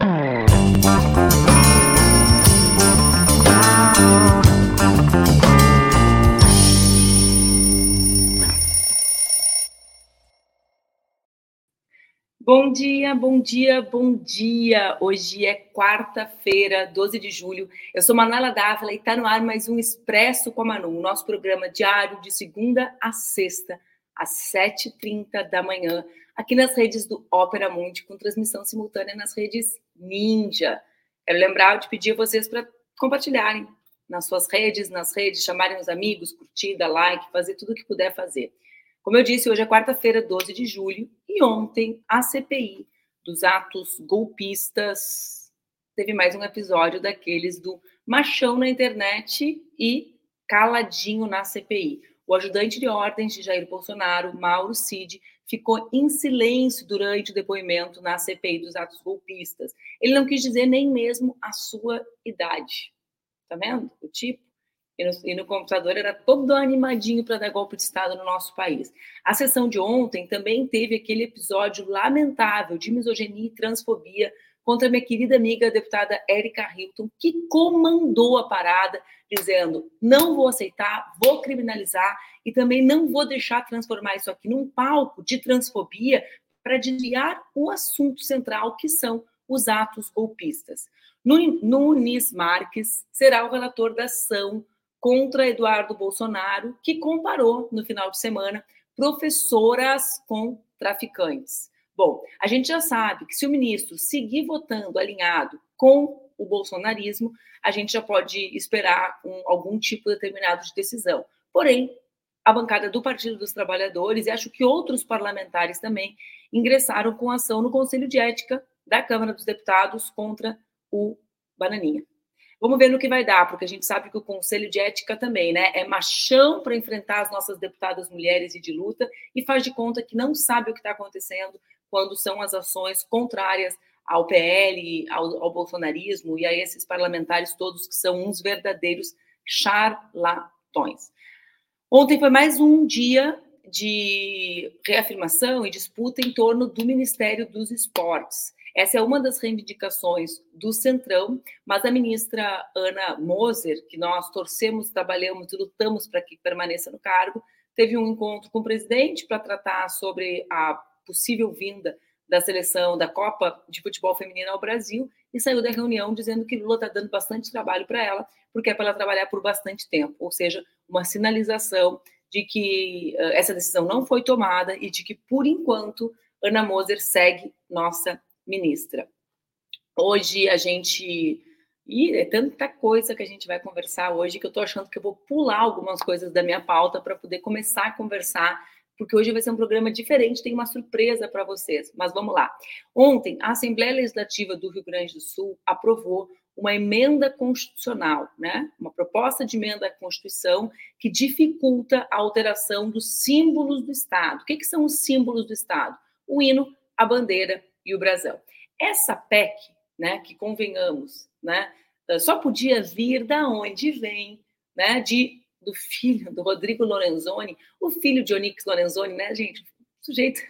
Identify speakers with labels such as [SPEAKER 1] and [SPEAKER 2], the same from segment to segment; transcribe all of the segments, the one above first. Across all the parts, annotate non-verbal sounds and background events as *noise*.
[SPEAKER 1] Bom dia, bom dia, bom dia. Hoje é quarta-feira, 12 de julho. Eu sou Manuela Dávila e está no ar mais um Expresso com a Manu, nosso programa diário de segunda a sexta, às 7h30 da manhã, aqui nas redes do Ópera Mundi, com transmissão simultânea nas redes Ninja. Quero lembrar de pedir a vocês para compartilharem nas suas redes, nas redes, chamarem os amigos, curtida, like, fazer tudo o que puder fazer. Como eu disse, hoje é quarta-feira, 12 de julho, e ontem a CPI dos atos golpistas teve mais um episódio daqueles do machão na internet e caladinho na CPI. O ajudante de ordens de Jair Bolsonaro, Mauro Cid, ficou em silêncio durante o depoimento na CPI dos atos golpistas. Ele não quis dizer nem mesmo a sua idade. Tá vendo? O tipo e no, e no computador era todo animadinho para dar golpe de Estado no nosso país. A sessão de ontem também teve aquele episódio lamentável de misoginia e transfobia contra minha querida amiga deputada Érica Hilton, que comandou a parada, dizendo: não vou aceitar, vou criminalizar e também não vou deixar transformar isso aqui num palco de transfobia para desviar o assunto central, que são os atos golpistas. Nunes Marques será o relator da ação contra Eduardo Bolsonaro, que comparou no final de semana professoras com traficantes. Bom, a gente já sabe que se o ministro seguir votando alinhado com o bolsonarismo, a gente já pode esperar um, algum tipo determinado de decisão. Porém, a bancada do Partido dos Trabalhadores e acho que outros parlamentares também ingressaram com ação no Conselho de Ética da Câmara dos Deputados contra o Bananinha. Vamos ver no que vai dar, porque a gente sabe que o Conselho de Ética também, né? É machão para enfrentar as nossas deputadas mulheres e de luta e faz de conta que não sabe o que está acontecendo quando são as ações contrárias ao PL, ao, ao bolsonarismo e a esses parlamentares todos que são uns verdadeiros charlatões. Ontem foi mais um dia de reafirmação e disputa em torno do Ministério dos Esportes. Essa é uma das reivindicações do Centrão, mas a ministra Ana Moser, que nós torcemos, trabalhamos e lutamos para que permaneça no cargo, teve um encontro com o presidente para tratar sobre a possível vinda da seleção da Copa de Futebol Feminino ao Brasil e saiu da reunião dizendo que Lula está dando bastante trabalho para ela, porque é para ela trabalhar por bastante tempo, ou seja, uma sinalização de que uh, essa decisão não foi tomada e de que, por enquanto, Ana Moser segue nossa ministra. Hoje a gente. E é tanta coisa que a gente vai conversar hoje que eu estou achando que eu vou pular algumas coisas da minha pauta para poder começar a conversar, porque hoje vai ser um programa diferente, tem uma surpresa para vocês. Mas vamos lá. Ontem, a Assembleia Legislativa do Rio Grande do Sul aprovou uma emenda constitucional, né? Uma proposta de emenda à Constituição que dificulta a alteração dos símbolos do Estado. O que, que são os símbolos do Estado? O hino, a bandeira e o Brasil. Essa PEC, né, que convenhamos, né, só podia vir da onde vem, né, de do filho do Rodrigo Lorenzoni, o filho de Onix Lorenzoni, né, gente? Sujeito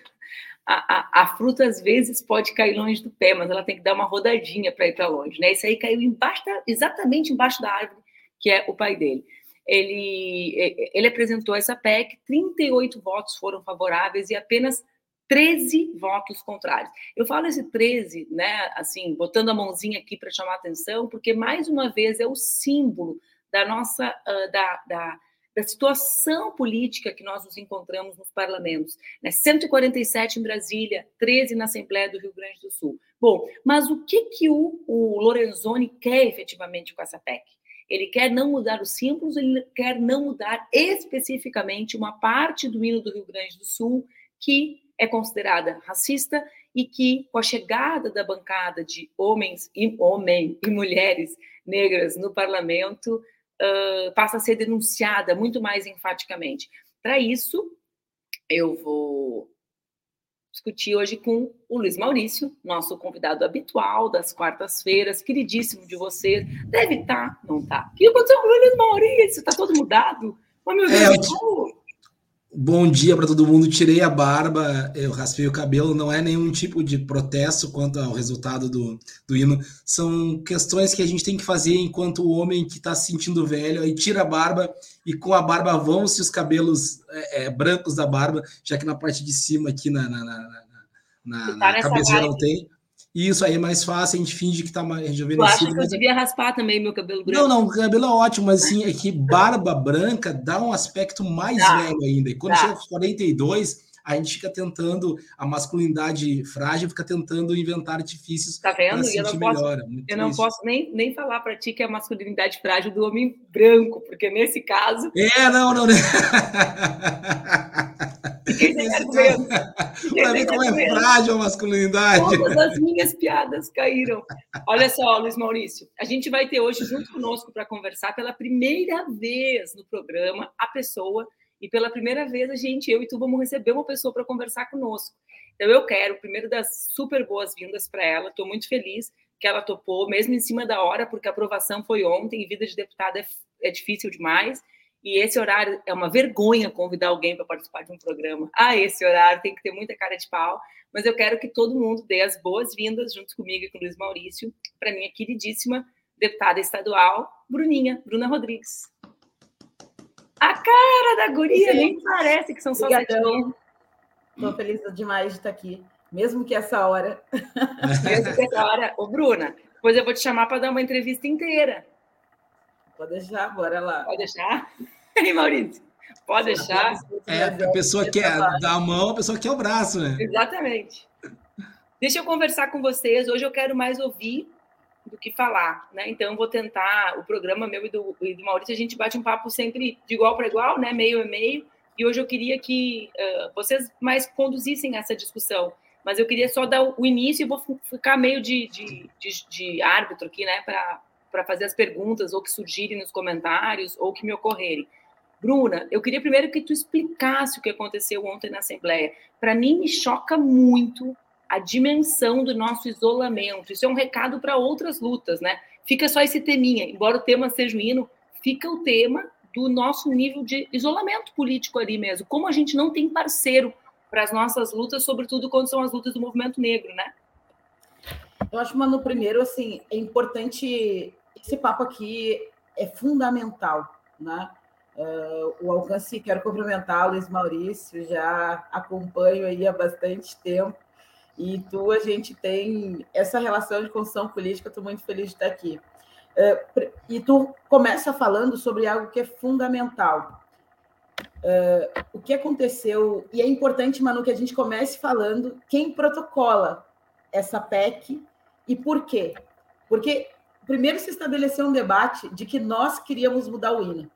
[SPEAKER 1] a, a, a, fruta às vezes pode cair longe do pé, mas ela tem que dar uma rodadinha para ir para longe, né? Isso aí caiu embaixo exatamente embaixo da árvore, que é o pai dele. Ele, ele apresentou essa PEC, 38 votos foram favoráveis e apenas 13 votos contrários. Eu falo esse 13, né, assim, botando a mãozinha aqui para chamar atenção, porque mais uma vez é o símbolo da nossa uh, da, da, da, situação política que nós nos encontramos nos parlamentos. Né? 147 em Brasília, 13 na Assembleia do Rio Grande do Sul. Bom, mas o que, que o, o Lorenzoni quer efetivamente com essa PEC? Ele quer não mudar os símbolos, ele quer não mudar especificamente uma parte do hino do Rio Grande do Sul que é considerada racista e que, com a chegada da bancada de homens e, homem e mulheres negras no parlamento, uh, passa a ser denunciada muito mais enfaticamente. Para isso, eu vou discutir hoje com o Luiz Maurício, nosso convidado habitual das quartas-feiras, queridíssimo de vocês. Deve estar, tá, não está? O que aconteceu com o Luiz Maurício? Está todo mudado? Oh, meu Deus,
[SPEAKER 2] é, Bom dia para todo mundo. Tirei a barba, eu raspei o cabelo. Não é nenhum tipo de protesto quanto ao resultado do, do hino. São questões que a gente tem que fazer enquanto o homem que está se sentindo velho. Aí tira a barba e com a barba vão-se os cabelos é, é, brancos da barba, já que na parte de cima, aqui na, na, na, na, tá na cabeça não tem. Isso aí é mais fácil, a gente finge que tá mais rejuvenescido.
[SPEAKER 1] Eu acho que eu devia raspar também meu cabelo branco.
[SPEAKER 2] Não, não, o cabelo é ótimo, mas assim, é que barba branca dá um aspecto mais tá. velho ainda. E quando tá. chega aos 42, a gente fica tentando, a masculinidade frágil fica tentando inventar artifícios
[SPEAKER 1] tá
[SPEAKER 2] para
[SPEAKER 1] não posso, melhor. eu não posso nem, nem falar para ti que é a masculinidade frágil do homem branco, porque nesse caso...
[SPEAKER 2] É, não, não, não. Para ver como é frágil a masculinidade.
[SPEAKER 1] Todas as minhas piadas caíram. Olha só, Luiz Maurício, a gente vai ter hoje junto conosco para conversar pela primeira vez no programa a pessoa e pela primeira vez a gente, eu e tu, vamos receber uma pessoa para conversar conosco. Então eu quero, primeiro, dar super boas-vindas para ela. Estou muito feliz que ela topou, mesmo em cima da hora, porque a aprovação foi ontem e vida de deputada é, é difícil demais. E esse horário é uma vergonha convidar alguém para participar de um programa. Ah, esse horário tem que ter muita cara de pau. Mas eu quero que todo mundo dê as boas-vindas, junto comigo e com o Luiz Maurício, para minha queridíssima deputada estadual, Bruninha, Bruna Rodrigues. A cara da guria nem parece que são só
[SPEAKER 3] Obrigadão. Estou feliz demais de estar aqui, mesmo que essa hora. *laughs*
[SPEAKER 1] mesmo que essa hora. Ô, Bruna, depois eu vou te chamar para dar uma entrevista inteira.
[SPEAKER 3] Pode deixar, bora lá.
[SPEAKER 1] Pode deixar? *laughs* Ei, Maurício, pode deixar.
[SPEAKER 2] É, a pessoa quer dar a mão, a pessoa quer o braço, né?
[SPEAKER 1] Exatamente. Deixa eu conversar com vocês. Hoje eu quero mais ouvir do que falar, né? Então, vou tentar, o programa meu e do, e do Maurício, a gente bate um papo sempre de igual para igual, né? Meio a meio. E hoje eu queria que uh, vocês mais conduzissem essa discussão. Mas eu queria só dar o início e vou ficar meio de, de, de, de árbitro aqui, né? Para fazer as perguntas ou que surgirem nos comentários ou que me ocorrerem. Bruna, eu queria primeiro que tu explicasse o que aconteceu ontem na Assembleia. Para mim, me choca muito a dimensão do nosso isolamento. Isso é um recado para outras lutas, né? Fica só esse teminha, embora o tema seja o hino, fica o tema do nosso nível de isolamento político ali mesmo. Como a gente não tem parceiro para as nossas lutas, sobretudo quando são as lutas do movimento negro, né?
[SPEAKER 3] Eu acho, Manu, primeiro, assim, é importante, esse papo aqui é fundamental, né? Uh, o alcance, quero cumprimentar o Luiz Maurício, já acompanho aí há bastante tempo, e tu, a gente tem essa relação de construção política, estou muito feliz de estar aqui. É, e tu começa falando sobre algo que é fundamental. É, o que aconteceu, e é importante, Manu, que a gente comece falando quem protocola essa PEC e por quê. Porque primeiro se estabeleceu um debate de que nós queríamos mudar o hino.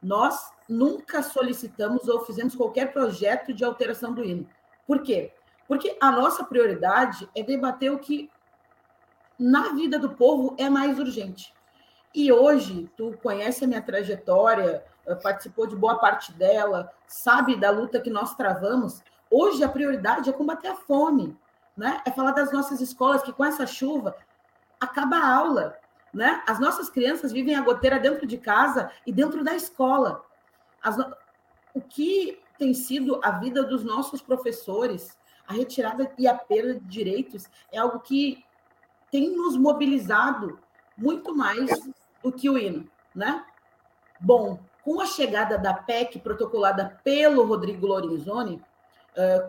[SPEAKER 3] Nós nunca solicitamos ou fizemos qualquer projeto de alteração do hino. Por quê? Porque a nossa prioridade é debater o que na vida do povo é mais urgente. E hoje, tu conhece a minha trajetória, eh, participou de boa parte dela, sabe da luta que nós travamos. Hoje a prioridade é combater a fome, né? É falar das nossas escolas que com essa chuva acaba a aula, né? As nossas crianças vivem a goteira dentro de casa e dentro da escola. As... O que tem sido a vida dos nossos professores, a retirada e a perda de direitos é algo que tem nos mobilizado muito mais do que o hino, né? Bom, com a chegada da PEC protocolada pelo Rodrigo Lorenzoni,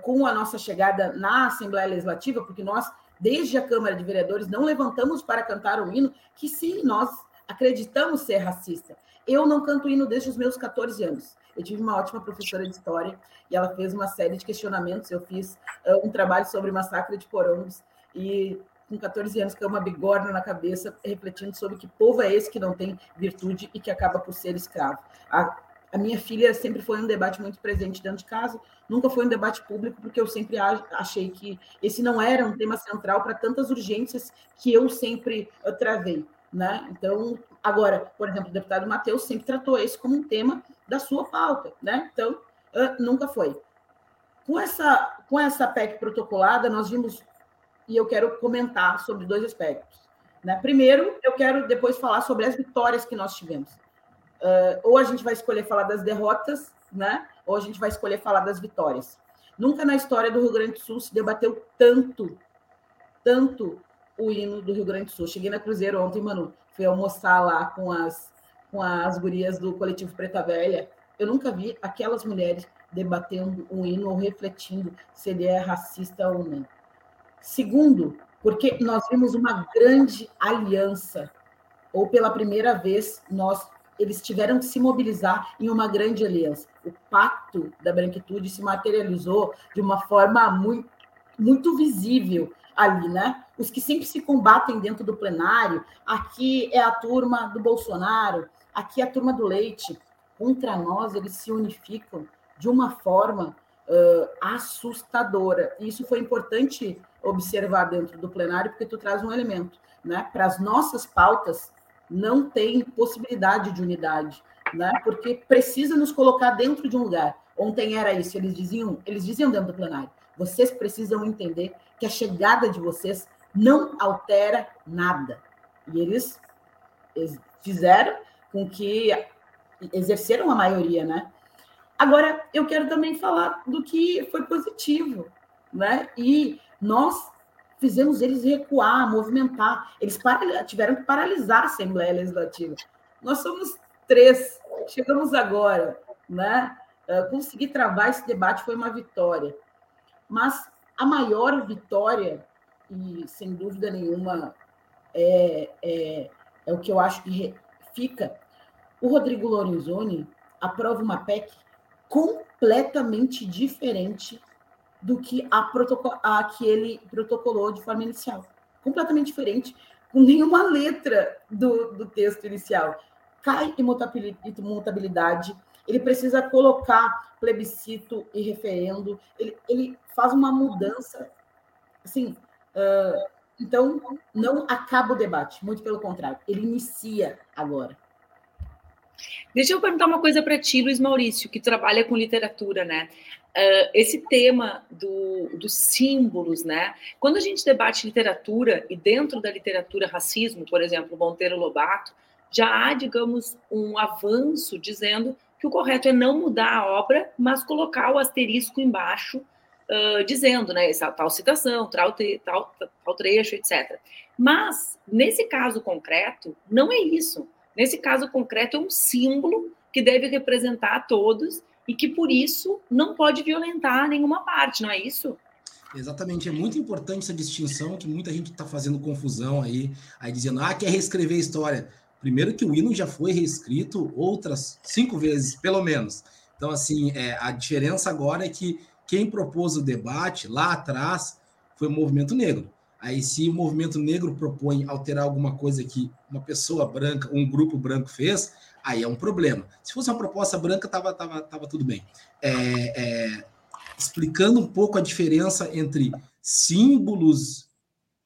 [SPEAKER 3] com a nossa chegada na Assembleia Legislativa, porque nós, desde a Câmara de Vereadores, não levantamos para cantar o hino, que sim, nós acreditamos ser racista. Eu não canto hino desde os meus 14 anos. Eu tive uma ótima professora de história e ela fez uma série de questionamentos. Eu fiz uh, um trabalho sobre massacre de porongos e com 14 anos com uma bigorna na cabeça, refletindo sobre que povo é esse que não tem virtude e que acaba por ser escravo. A, a minha filha sempre foi um debate muito presente dentro de casa, nunca foi um debate público, porque eu sempre achei que esse não era um tema central para tantas urgências que eu sempre uh, travei. Né? Então, agora, por exemplo, o deputado Matheus sempre tratou esse como um tema da sua pauta, né? Então, uh, nunca foi. Com essa, com essa PEC protocolada, nós vimos, e eu quero comentar sobre dois aspectos. Né? Primeiro, eu quero depois falar sobre as vitórias que nós tivemos. Uh, ou a gente vai escolher falar das derrotas, né? ou a gente vai escolher falar das vitórias. Nunca na história do Rio Grande do Sul se debateu tanto, tanto o hino do Rio Grande do Sul. Cheguei na Cruzeiro ontem, mano, fui almoçar lá com as, com as gurias do coletivo Preta Velha. Eu nunca vi aquelas mulheres debatendo o hino ou refletindo se ele é racista ou não. Segundo, porque nós vimos uma grande aliança, ou pela primeira vez nós eles tiveram que se mobilizar em uma grande aliança. O pacto da branquitude se materializou de uma forma muito, muito visível ali, né? Os que sempre se combatem dentro do plenário, aqui é a turma do Bolsonaro, aqui a turma do Leite. Contra nós, eles se unificam de uma forma uh, assustadora. E isso foi importante observar dentro do plenário, porque tu traz um elemento, né? Para as nossas pautas, não tem possibilidade de unidade, né? Porque precisa nos colocar dentro de um lugar. Ontem era isso, eles diziam, eles diziam dentro do plenário, vocês precisam entender que a chegada de vocês não altera nada. E eles fizeram com que exerceram a maioria, né? Agora, eu quero também falar do que foi positivo, né? E nós fizemos eles recuar, movimentar. Eles tiveram que paralisar a Assembleia Legislativa. Nós somos três, chegamos agora, né? Uh, conseguir travar esse debate foi uma vitória. Mas a maior vitória, e sem dúvida nenhuma é, é, é o que eu acho que fica, o Rodrigo Lorenzoni aprova uma PEC completamente diferente do que a, a que ele protocolou de forma inicial. Completamente diferente, com nenhuma letra do, do texto inicial. Cai imutabilidade, ele precisa colocar plebiscito e referendo, ele, ele faz uma mudança, assim, uh, então não acaba o debate, muito pelo contrário, ele inicia agora.
[SPEAKER 1] Deixa eu perguntar uma coisa para ti, Luiz Maurício, que trabalha com literatura, né? Uh, esse tema do, dos símbolos, né? Quando a gente debate literatura e dentro da literatura racismo, por exemplo, Monteiro Lobato, já há, digamos, um avanço dizendo que o correto é não mudar a obra, mas colocar o asterisco embaixo, uh, dizendo, né, essa tal citação, tal, tal, tal trecho, etc. Mas, nesse caso concreto, não é isso. Nesse caso concreto, é um símbolo que deve representar a todos e que, por isso, não pode violentar nenhuma parte, não é isso?
[SPEAKER 2] Exatamente, é muito importante essa distinção que muita gente está fazendo confusão aí, aí dizendo, ah, quer reescrever a história. Primeiro que o hino já foi reescrito outras cinco vezes, pelo menos. Então, assim, é, a diferença agora é que quem propôs o debate lá atrás foi o movimento negro. Aí, se o movimento negro propõe alterar alguma coisa que uma pessoa branca, um grupo branco fez, aí é um problema. Se fosse uma proposta branca, tava, tava, tava tudo bem. É, é, explicando um pouco a diferença entre símbolos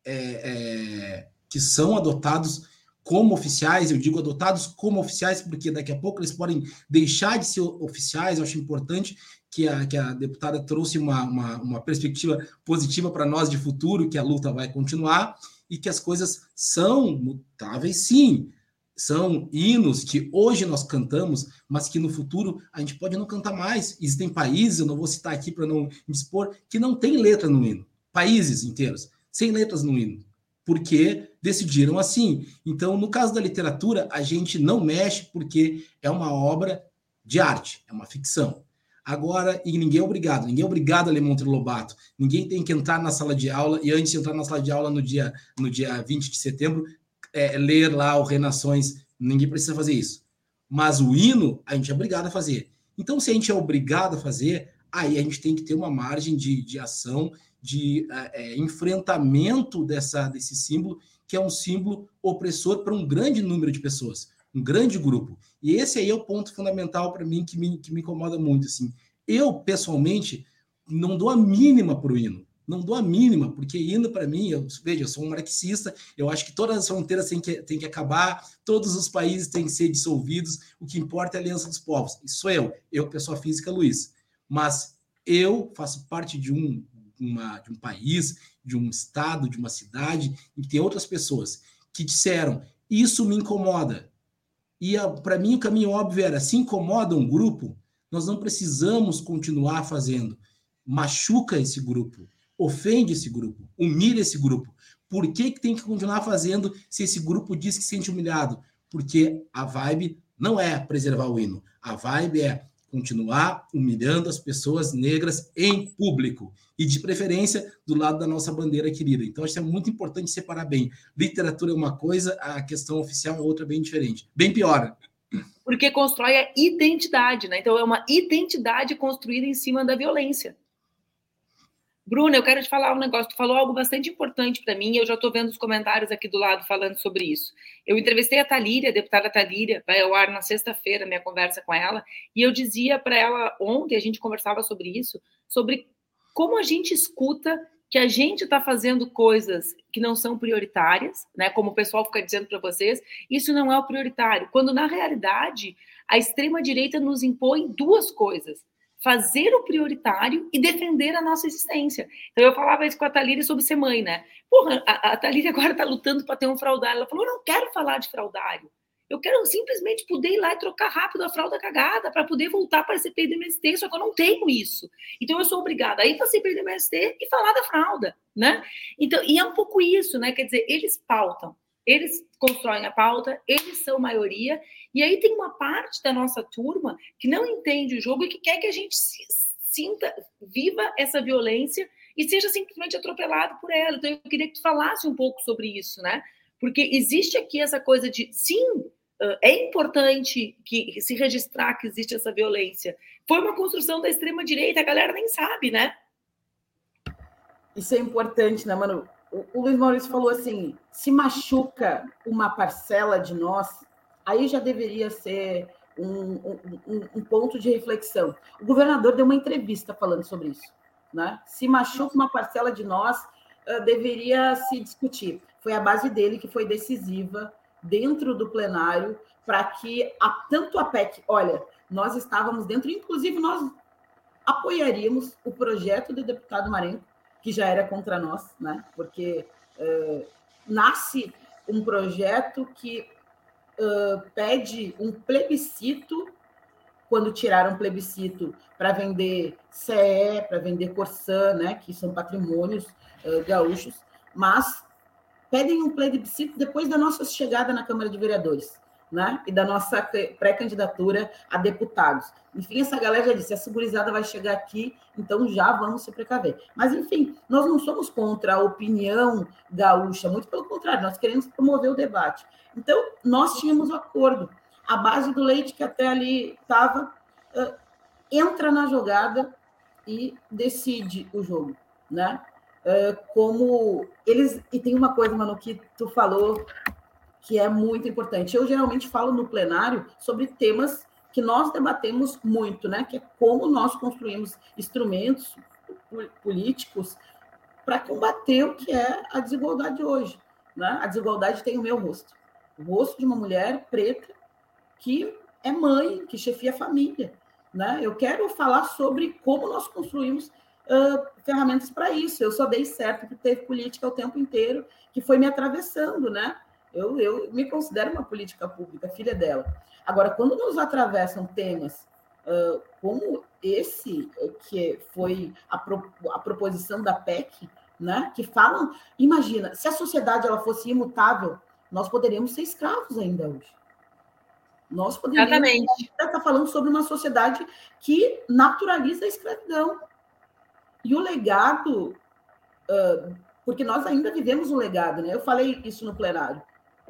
[SPEAKER 2] é, é que são adotados como oficiais, eu digo adotados como oficiais, porque daqui a pouco eles podem deixar de ser oficiais, eu acho importante que a, que a deputada trouxe uma, uma, uma perspectiva positiva para nós de futuro, que a luta vai continuar e que as coisas são mutáveis, sim. São hinos que hoje nós cantamos, mas que no futuro a gente pode não cantar mais. Existem países, eu não vou citar aqui para não me expor, que não tem letra no hino. Países inteiros, sem letras no hino porque decidiram assim. Então, no caso da literatura, a gente não mexe porque é uma obra de arte, é uma ficção. Agora, e ninguém é obrigado, ninguém é obrigado a ler Monteiro Lobato. Ninguém tem que entrar na sala de aula e antes de entrar na sala de aula no dia, no dia 20 de setembro, é, ler lá o Renações. Ninguém precisa fazer isso. Mas o hino, a gente é obrigado a fazer. Então, se a gente é obrigado a fazer, aí a gente tem que ter uma margem de, de ação de é, enfrentamento dessa, desse símbolo, que é um símbolo opressor para um grande número de pessoas, um grande grupo. E esse aí é o ponto fundamental para mim que me, que me incomoda muito. Assim. Eu, pessoalmente, não dou a mínima para o hino. Não dou a mínima, porque hino para mim, eu, veja, eu sou um marxista, eu acho que todas as fronteiras têm que, têm que acabar, todos os países têm que ser dissolvidos, o que importa é a aliança dos povos. Isso sou eu, eu, pessoa física, Luiz. Mas eu faço parte de um uma, de um país, de um estado, de uma cidade, e tem outras pessoas que disseram: Isso me incomoda. E para mim o caminho óbvio era: se incomoda um grupo, Nós não precisamos continuar fazendo. Machuca esse grupo, ofende esse grupo, humilha esse grupo. Por que, que tem que continuar fazendo se esse grupo diz que se sente humilhado? Porque a vibe não é preservar o hino. A vibe é continuar humilhando as pessoas negras em público e de preferência do lado da nossa bandeira querida. Então acho que é muito importante separar bem. Literatura é uma coisa, a questão oficial é outra bem diferente, bem pior.
[SPEAKER 1] Porque constrói a identidade, né? Então é uma identidade construída em cima da violência. Bruna, eu quero te falar um negócio. Tu falou algo bastante importante para mim. Eu já estou vendo os comentários aqui do lado falando sobre isso. Eu entrevistei a Talíria, a deputada Talíria, vai ao ar na sexta-feira, minha conversa com ela, e eu dizia para ela ontem, a gente conversava sobre isso, sobre como a gente escuta que a gente está fazendo coisas que não são prioritárias, né? Como o pessoal fica dizendo para vocês, isso não é o prioritário. Quando na realidade a extrema direita nos impõe duas coisas: fazer o prioritário e defender a nossa existência. Então, eu falava isso com a Thalíria sobre ser mãe, né? Porra, a, a Thalíria agora está lutando para ter um fraudário. Ela falou: eu não quero falar de fraudário. Eu quero simplesmente poder ir lá e trocar rápido a fralda cagada para poder voltar para a CPI do MST, só que eu não tenho isso. Então eu sou obrigada a ir para a do MST e falar da fralda, né? Então, e é um pouco isso, né? Quer dizer, eles pautam eles constroem a pauta, eles são maioria, e aí tem uma parte da nossa turma que não entende o jogo e que quer que a gente sinta, viva essa violência e seja simplesmente atropelado por ela. Então, eu queria que tu falasse um pouco sobre isso, né? Porque existe aqui essa coisa de, sim, é importante que se registrar que existe essa violência. Foi uma construção da extrema-direita, a galera nem sabe, né?
[SPEAKER 3] Isso é importante, né, Manu? O Luiz Maurício falou assim: se machuca uma parcela de nós, aí já deveria ser um, um, um, ponto de reflexão. O governador deu uma entrevista falando sobre isso. Né? Se machuca uma parcela de nós, uh, deveria se discutir. Foi a base dele que foi decisiva dentro do plenário para que a, tanto a PEC, olha, nós estávamos dentro, inclusive nós apoiaríamos o projeto do deputado Marenco que já era contra nós, né? porque uh, nasce um projeto que uh, pede um plebiscito, quando tiraram plebiscito para vender CE, para vender Corsã, né? que são patrimônios uh, gaúchos, mas pedem um plebiscito depois da nossa chegada na Câmara de Vereadores né? E da nossa pré-candidatura a deputados. Enfim, essa galera já disse: a segurizada vai chegar aqui, então já vamos se precaver. Mas, enfim, nós não somos contra a opinião gaúcha, muito pelo contrário, nós queremos promover o debate. Então, nós tínhamos o um acordo. A base do leite, que até ali estava, entra na jogada e decide o jogo, né? Como eles. E tem uma coisa, mano, que tu falou que é muito importante. Eu geralmente falo no plenário sobre temas que nós debatemos muito, né? Que é como nós construímos instrumentos políticos para combater o que é a desigualdade hoje. Né? A desigualdade tem o meu rosto, o rosto de uma mulher preta que é mãe, que chefia a família. Né? Eu quero falar sobre como nós construímos uh, ferramentas para isso. Eu só dei certo porque teve política o tempo inteiro que foi me atravessando, né? Eu, eu me considero uma política pública, filha dela. Agora, quando nos atravessam temas uh, como esse, que foi a, pro, a proposição da PEC, né, que falam, imagina, se a sociedade ela fosse imutável, nós poderíamos ser escravos ainda hoje. Nós poderíamos
[SPEAKER 1] Exatamente.
[SPEAKER 3] estar tá falando sobre uma sociedade que naturaliza a escravidão. E o legado, uh, porque nós ainda vivemos um legado, né? Eu falei isso no plenário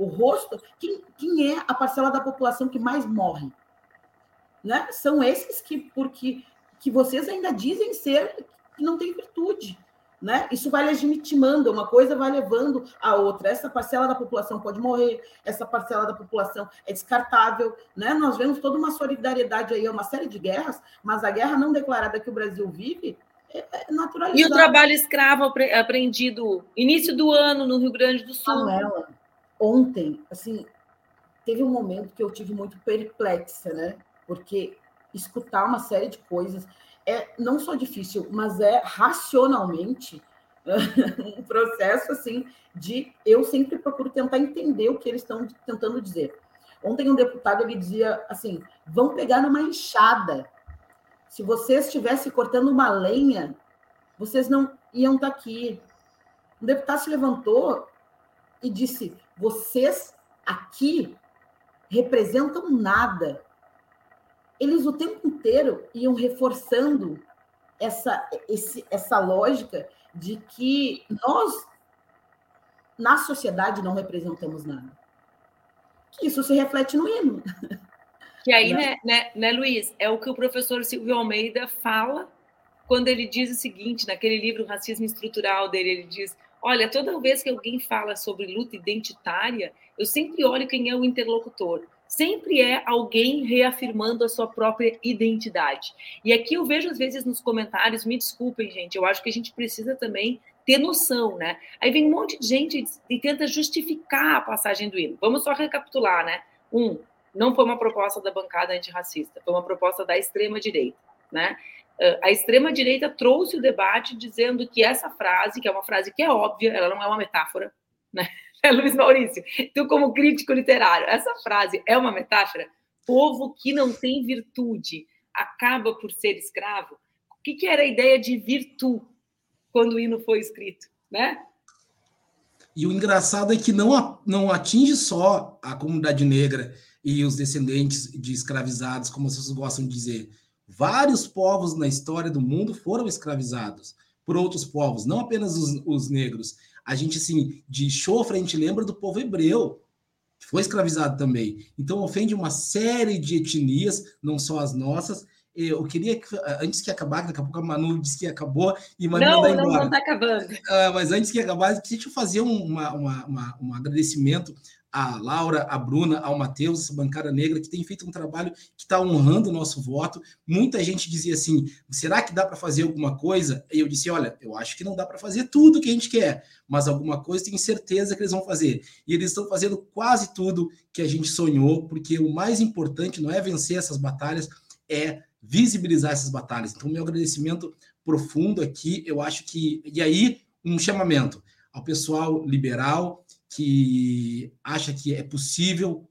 [SPEAKER 3] o rosto, quem, quem é a parcela da população que mais morre? Né? São esses que, porque que vocês ainda dizem ser que não tem virtude. Né? Isso vai legitimando, uma coisa vai levando a outra. Essa parcela da população pode morrer, essa parcela da população é descartável. Né? Nós vemos toda uma solidariedade aí, uma série de guerras, mas a guerra não declarada que o Brasil vive é, é naturalizada.
[SPEAKER 1] E o trabalho escravo aprendido início do ano no Rio Grande do Sul.
[SPEAKER 3] Manuela, ontem, assim, teve um momento que eu tive muito perplexa, né? Porque escutar uma série de coisas é não só difícil, mas é racionalmente *laughs* um processo assim de eu sempre procuro tentar entender o que eles estão tentando dizer. Ontem um deputado ele dizia assim: vão pegar numa enxada Se vocês estivessem cortando uma lenha, vocês não iam estar tá aqui. Um deputado se levantou e disse: vocês aqui representam nada. Eles o tempo inteiro iam reforçando essa, esse, essa lógica de que nós, na sociedade, não representamos nada. Isso se reflete no hino.
[SPEAKER 1] Que aí, né, né, né, Luiz, é o que o professor Silvio Almeida fala quando ele diz o seguinte, naquele livro Racismo Estrutural dele, ele diz: Olha, toda vez que alguém fala sobre luta identitária, eu sempre olho quem é o interlocutor. Sempre é alguém reafirmando a sua própria identidade. E aqui eu vejo, às vezes, nos comentários, me desculpem, gente, eu acho que a gente precisa também ter noção, né? Aí vem um monte de gente e tenta justificar a passagem do hino. Vamos só recapitular, né? Um, não foi uma proposta da bancada antirracista, foi uma proposta da extrema-direita, né? A extrema-direita trouxe o debate dizendo que essa frase, que é uma frase que é óbvia, ela não é uma metáfora, né? *laughs* É, Luiz Maurício, tu como crítico literário, essa frase é uma metáfora? Povo que não tem virtude acaba por ser escravo? O que, que era a ideia de virtude quando o hino foi escrito, né?
[SPEAKER 2] E o engraçado é que não, não atinge só a comunidade negra e os descendentes de escravizados, como vocês gostam de dizer, Vários povos na história do mundo foram escravizados por outros povos, não apenas os, os negros. A gente, assim, de chofre, a gente lembra do povo hebreu, que foi escravizado também. Então, ofende uma série de etnias, não só as nossas. Eu queria que, antes que acabar, daqui a pouco a Manu disse que acabou e Manu
[SPEAKER 1] não, embora. Não, não está acabando.
[SPEAKER 2] Uh, mas antes que acabar, deixa eu fazer uma, uma, uma, um agradecimento a Laura, a Bruna, ao Matheus, bancada negra, que tem feito um trabalho que está honrando o nosso voto. Muita gente dizia assim: será que dá para fazer alguma coisa? E eu disse: olha, eu acho que não dá para fazer tudo que a gente quer, mas alguma coisa tenho certeza que eles vão fazer. E eles estão fazendo quase tudo que a gente sonhou, porque o mais importante não é vencer essas batalhas, é visibilizar essas batalhas. Então, meu agradecimento profundo aqui, eu acho que. E aí, um chamamento ao pessoal liberal que acha que é possível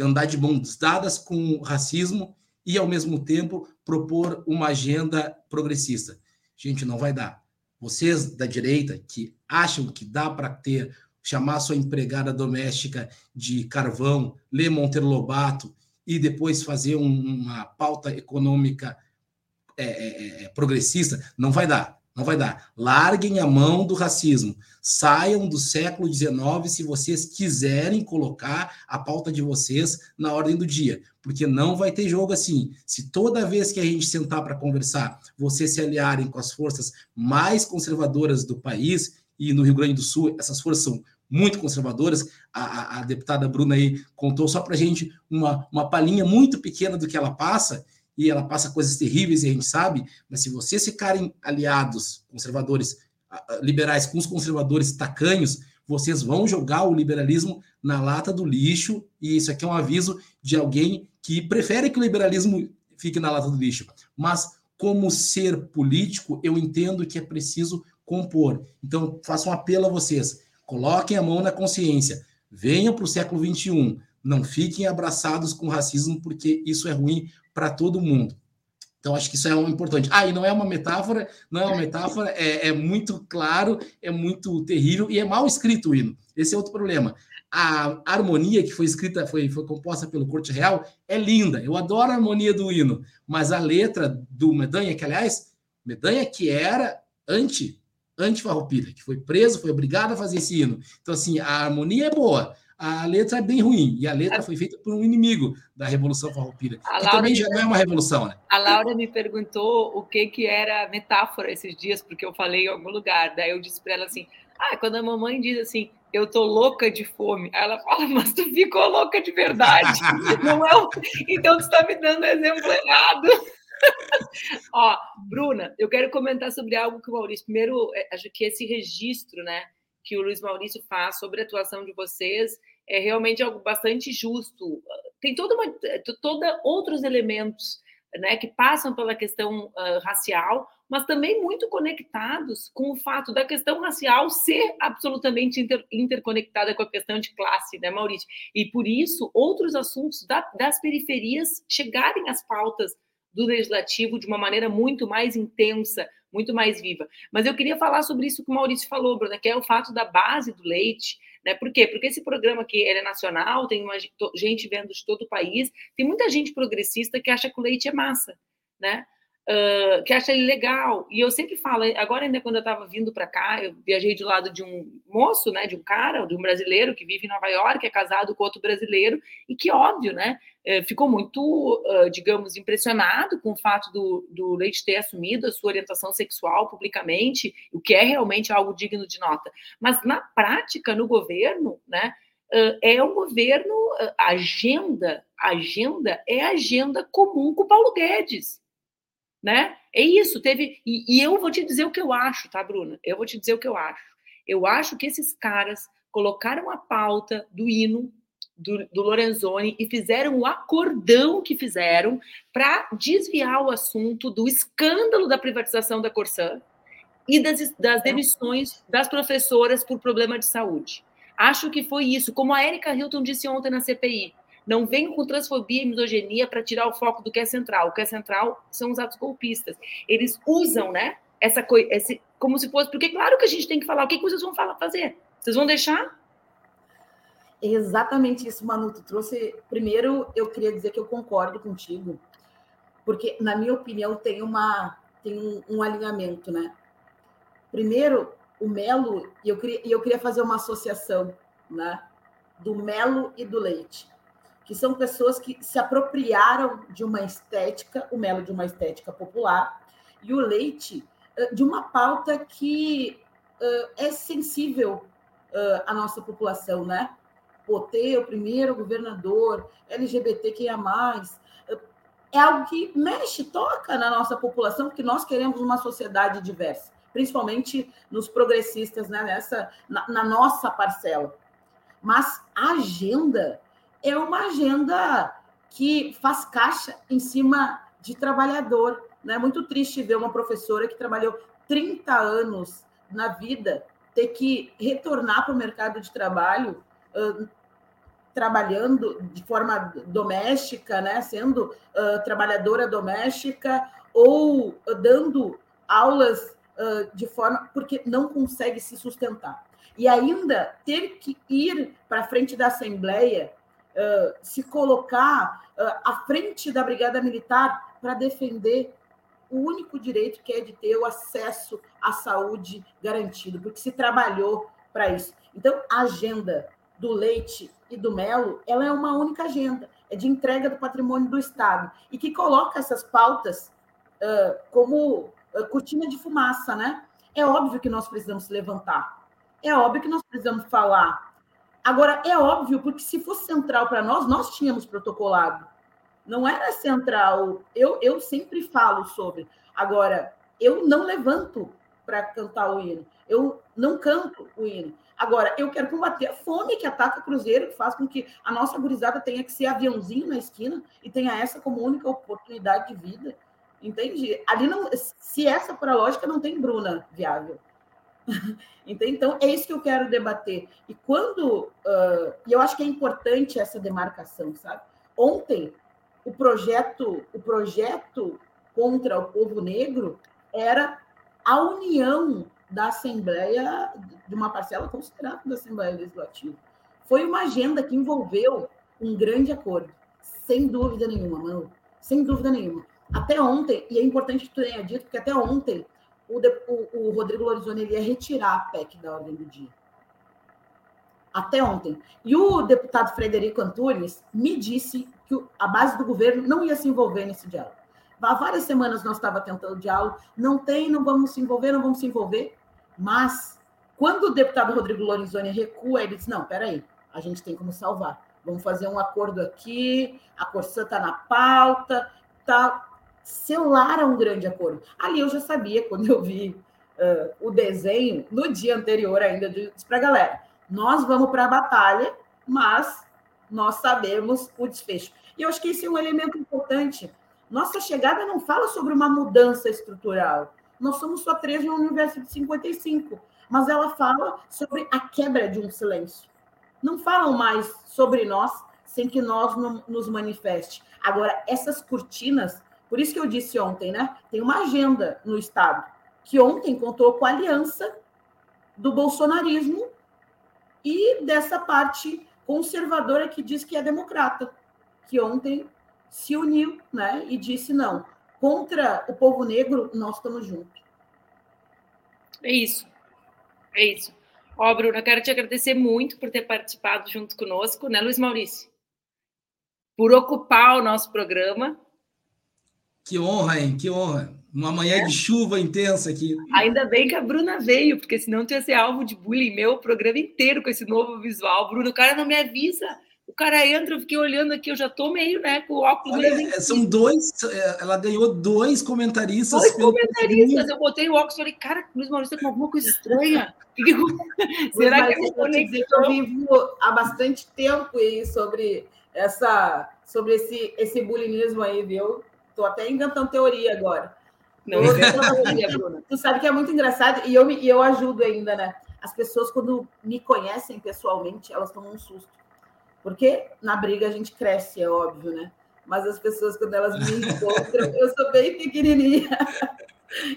[SPEAKER 2] andar de mãos dadas com racismo e, ao mesmo tempo, propor uma agenda progressista. Gente, não vai dar. Vocês da direita que acham que dá para ter, chamar sua empregada doméstica de carvão, ler Monteiro Lobato e depois fazer um, uma pauta econômica é, é, é, progressista, não vai dar. Não vai dar. Larguem a mão do racismo. Saiam do século XIX se vocês quiserem colocar a pauta de vocês na ordem do dia. Porque não vai ter jogo assim. Se toda vez que a gente sentar para conversar, vocês se aliarem com as forças mais conservadoras do país, e no Rio Grande do Sul, essas forças são muito conservadoras. A, a, a deputada Bruna aí contou só para a gente uma, uma palhinha muito pequena do que ela passa e ela passa coisas terríveis e a gente sabe, mas se vocês ficarem aliados, conservadores, liberais com os conservadores tacanhos, vocês vão jogar o liberalismo na lata do lixo, e isso aqui é um aviso de alguém que prefere que o liberalismo fique na lata do lixo. Mas, como ser político, eu entendo que é preciso compor. Então, faço um apelo a vocês: coloquem a mão na consciência, venham para o século XXI, não fiquem abraçados com racismo, porque isso é ruim para todo mundo. Então, acho que isso é um importante. Ah, e não é uma metáfora, não é uma metáfora, é, é, muito claro, é muito terrível e é mal escrito o hino. Esse é outro problema. A harmonia que foi escrita, foi, foi composta pelo Corte Real, é linda. Eu adoro a harmonia do hino, mas a letra do Medanha, que aliás, Medanha que era anti, anti-farroupilha, que foi preso, foi obrigado a fazer esse hino. Então, assim, a harmonia é boa, a letra é bem ruim. E a letra foi feita por um inimigo da Revolução Farroupilha. Que também já não é uma revolução, né?
[SPEAKER 1] A Laura me perguntou o que, que era metáfora esses dias, porque eu falei em algum lugar. Daí eu disse para ela assim: ah, quando a mamãe diz assim, eu tô louca de fome. Aí ela fala, mas tu ficou louca de verdade. *laughs* não é. Então tu está me dando exemplo errado. *laughs* Ó, Bruna, eu quero comentar sobre algo que o Maurício. Primeiro, é, acho que esse registro, né, que o Luiz Maurício faz sobre a atuação de vocês é realmente algo bastante justo. Tem toda uma, toda outros elementos né, que passam pela questão uh, racial, mas também muito conectados com o fato da questão racial ser absolutamente inter, interconectada com a questão de classe, né, Maurício? E por isso outros assuntos da, das periferias chegarem às pautas do legislativo de uma maneira muito mais intensa, muito mais viva. Mas eu queria falar sobre isso que o Maurício falou, Bruna, que é o fato da base do leite. Né? Por quê? Porque esse programa aqui é nacional, tem uma gente vendo de todo o país, tem muita gente progressista que acha que o leite é massa, né? Uh, que acha ele legal. E eu sempre falo, agora ainda quando eu estava vindo para cá, eu viajei do lado de um moço, né, de um cara, de um brasileiro que vive em Nova York, é casado com outro brasileiro, e que, óbvio, né, uh, ficou muito, uh, digamos, impressionado com o fato do, do Leite ter assumido a sua orientação sexual publicamente, o que é realmente algo digno de nota. Mas, na prática, no governo, né, é um governo, agenda, agenda é agenda comum com o Paulo Guedes né? É isso, teve. E, e, eu vou te dizer o que eu acho, tá, Bruna? Eu vou te dizer o que eu acho. Eu acho que esses caras colocaram a pauta do hino do, do Lorenzoni e fizeram o acordão que fizeram para desviar o assunto do escândalo da privatização da Corsã e das, das demissões das professoras por problema de saúde. Acho que foi isso, como a Erika Hilton disse ontem na CPI. Não venham com transfobia e misoginia para tirar o foco do que é central. O que é central são os atos golpistas. Eles usam, né? Essa coisa, como se fosse. Porque, claro que a gente tem que falar. O que, que vocês vão falar, fazer? Vocês vão deixar?
[SPEAKER 3] Exatamente isso, Manu. Tu trouxe. Primeiro, eu queria dizer que eu concordo contigo, porque, na minha opinião, tem, uma, tem um, um alinhamento, né? Primeiro, o Melo, e eu queria, eu queria fazer uma associação, né? Do Melo e do Leite que são pessoas que se apropriaram de uma estética, o melo de uma estética popular, e o leite de uma pauta que uh, é sensível uh, à nossa população, né? Potê, o primeiro governador, LGBTQIA+, uh, é algo que mexe, toca na nossa população, porque nós queremos uma sociedade diversa, principalmente nos progressistas, né? Nessa, na, na nossa parcela. Mas a agenda é uma agenda que faz caixa em cima de trabalhador. É né? muito triste ver uma professora que trabalhou 30 anos na vida ter que retornar para o mercado de trabalho uh, trabalhando de forma doméstica, né? sendo uh, trabalhadora doméstica ou uh, dando aulas de forma porque não consegue se sustentar. E ainda ter que ir para frente da Assembleia se colocar uh, à frente da Brigada Militar para defender o único direito que é de ter o acesso à saúde garantido, porque se trabalhou para isso. Então, a agenda do leite e do melo, ela é uma única agenda, é de entrega do patrimônio do Estado, e que coloca essas pautas uh, como cortina de fumaça, né? É óbvio que nós precisamos levantar, é óbvio que nós precisamos falar, Agora, é óbvio, porque se fosse central para nós, nós tínhamos protocolado. Não era central. Eu, eu sempre falo sobre. Agora, eu não levanto para cantar o hino. Eu não canto o hino. Agora, eu quero combater a fome que ataca o Cruzeiro, que faz com que a nossa gurizada tenha que ser aviãozinho na esquina e tenha essa como única oportunidade de vida. Entende? Ali não, se essa for a lógica, não tem Bruna viável. *laughs* Então, é isso que eu quero debater. E quando. Uh, e eu acho que é importante essa demarcação, sabe? Ontem, o projeto, o projeto contra o povo negro era a união da Assembleia, de uma parcela considerável da Assembleia Legislativa. Foi uma agenda que envolveu um grande acordo, sem dúvida nenhuma, Manu, sem dúvida nenhuma. Até ontem, e é importante que tu tenha dito, porque até ontem o, o, Rodrigo Lorizoni ia retirar a PEC da ordem do dia. Até ontem. E o deputado Frederico Antunes me disse que a base do governo não ia se envolver nesse diálogo. Há várias semanas nós estávamos tentando diálogo, não tem, não vamos se envolver, não vamos se envolver. Mas, quando o deputado Rodrigo Lorenzoni recua, ele diz: não, peraí, a gente tem como salvar. Vamos fazer um acordo aqui, a Corsã está na pauta, tá, selaram um grande acordo. Ali eu já sabia, quando eu vi uh, o desenho, no dia anterior ainda, disse para a galera: nós vamos para a batalha, mas nós sabemos o desfecho. E eu acho que esse é um elemento importante. Nossa chegada não fala sobre uma mudança estrutural. Nós somos só três no universo de 55, mas ela fala sobre a quebra de um silêncio. Não falam mais sobre nós sem que nós nos manifeste. Agora, essas cortinas Por isso que eu disse ontem, né? Tem uma agenda no Estado, que ontem contou com a aliança do bolsonarismo e dessa parte conservadora que diz que é democrata, que ontem se uniu né, e disse não. Contra o povo negro, nós estamos juntos.
[SPEAKER 1] É isso. É isso. Ó, Bruno, eu quero te agradecer muito por ter participado junto conosco, né, Luiz Maurício? Por ocupar o nosso programa.
[SPEAKER 2] Que honra, hein? Que honra. Uma manhã é. de chuva intensa aqui.
[SPEAKER 1] Ainda bem que a Bruna veio, porque senão tu ia ser alvo de bullying meu o programa inteiro com esse novo visual. Bruno, o cara não me avisa. O cara entra, eu fiquei olhando aqui, eu já tô meio, né, com o óculos.
[SPEAKER 2] Olha, são dois, é, ela ganhou dois comentaristas.
[SPEAKER 1] Dois comentaristas, eu botei o óculos e falei, cara, Luiz Maurício tá com alguma coisa estranha. *laughs*
[SPEAKER 3] Será que eu dizer que eu vivo há bastante tempo aí sobre essa, sobre esse, esse bulinismo aí, viu? Tô até inventando teoria agora. Não, teoria, Bruna. Tu sabe que é muito engraçado e eu, e eu ajudo ainda, né? As pessoas, quando me conhecem pessoalmente, elas tomam um susto porque na briga a gente cresce, é óbvio, né? Mas as pessoas, quando elas me encontram, eu sou bem pequenininha.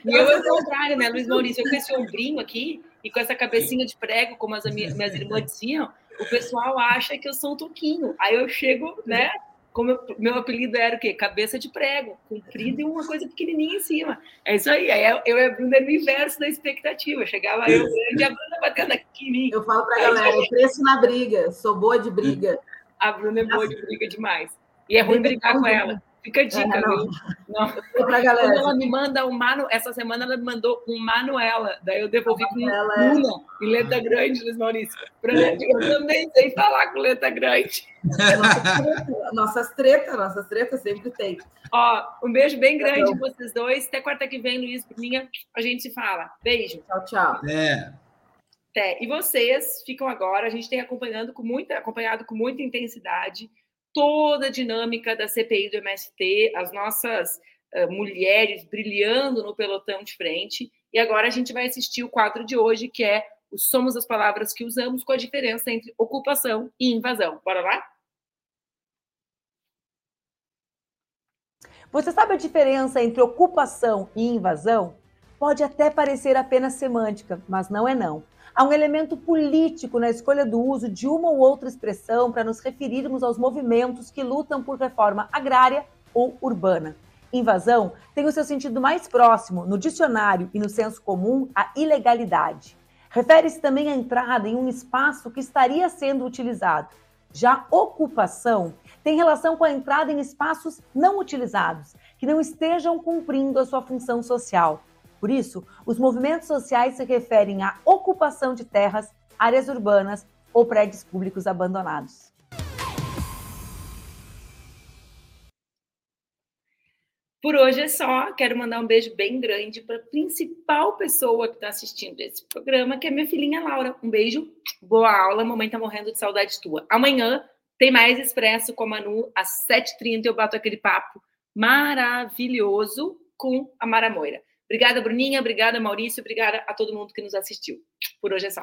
[SPEAKER 1] E *laughs* eu é o contrário, né, Luiz Maurício? Eu com esse ombrinho aqui e com essa cabecinha de prego, como as minhas, minhas irmãs diziam, o pessoal acha que eu sou um toquinho. Aí eu chego, né, como eu, meu apelido era o quê? Cabeça de prego, comprido e uma coisa pequenininha em cima. É isso aí. Aí eu e a Bruna no inverso da expectativa. Chegava eu grande e a Bruna batendo aqui em mim.
[SPEAKER 3] Eu falo para a galera, eu preço na briga, sou boa de briga.
[SPEAKER 1] A Bruna é boa de briga demais. E é ruim brigar com ela. Fica a dica, é, não. Não. Pra galera. Quando ela me manda um Manu, essa semana ela me mandou um Manuela, daí eu devolvi com é... Luna, em letra grande, Luiz Maurício. Pra... Eu também sei falar com letra grande.
[SPEAKER 3] Nossas tretas, nossas tretas sempre tem.
[SPEAKER 1] Ó, um beijo bem grande então, vocês dois. Até quarta que vem, Luiz, Bruninha, a gente se fala. Beijo.
[SPEAKER 3] Tchau, tchau.
[SPEAKER 2] É.
[SPEAKER 1] Até. E vocês ficam agora, a gente tem acompanhando com muita, acompanhado com muita intensidade toda a dinâmica da CPI do MST, as nossas uh, mulheres brilhando no pelotão de frente. E agora a gente vai assistir o quadro de hoje, que é o Somos as Palavras que Usamos, com a diferença entre ocupação e invasão. Bora lá?
[SPEAKER 4] Você sabe a diferença entre ocupação e invasão? Pode até parecer apenas semântica, mas não é não. Há um elemento político na escolha do uso de uma ou outra expressão para nos referirmos aos movimentos que lutam por reforma agrária ou urbana. Invasão tem o seu sentido mais próximo no dicionário e no senso comum à ilegalidade. Refere-se também à entrada em um espaço que estaria sendo utilizado. Já ocupação tem relação com a entrada em espaços não utilizados, que não estejam cumprindo a sua função social. Por isso, os movimentos sociais se referem à ocupação de terras, áreas urbanas ou prédios públicos abandonados.
[SPEAKER 1] Por hoje é só. Quero mandar um beijo bem grande para a principal pessoa que está assistindo esse programa, que é minha filhinha Laura. Um beijo, boa aula. Mamãe tá morrendo de saudade tua. Amanhã tem mais Expresso com a Manu, às 7h30 eu bato aquele papo maravilhoso com a Mara Moira. Obrigada, Bruninha. Obrigada, Maurício. Obrigada a todo mundo que nos assistiu. Por hoje é só.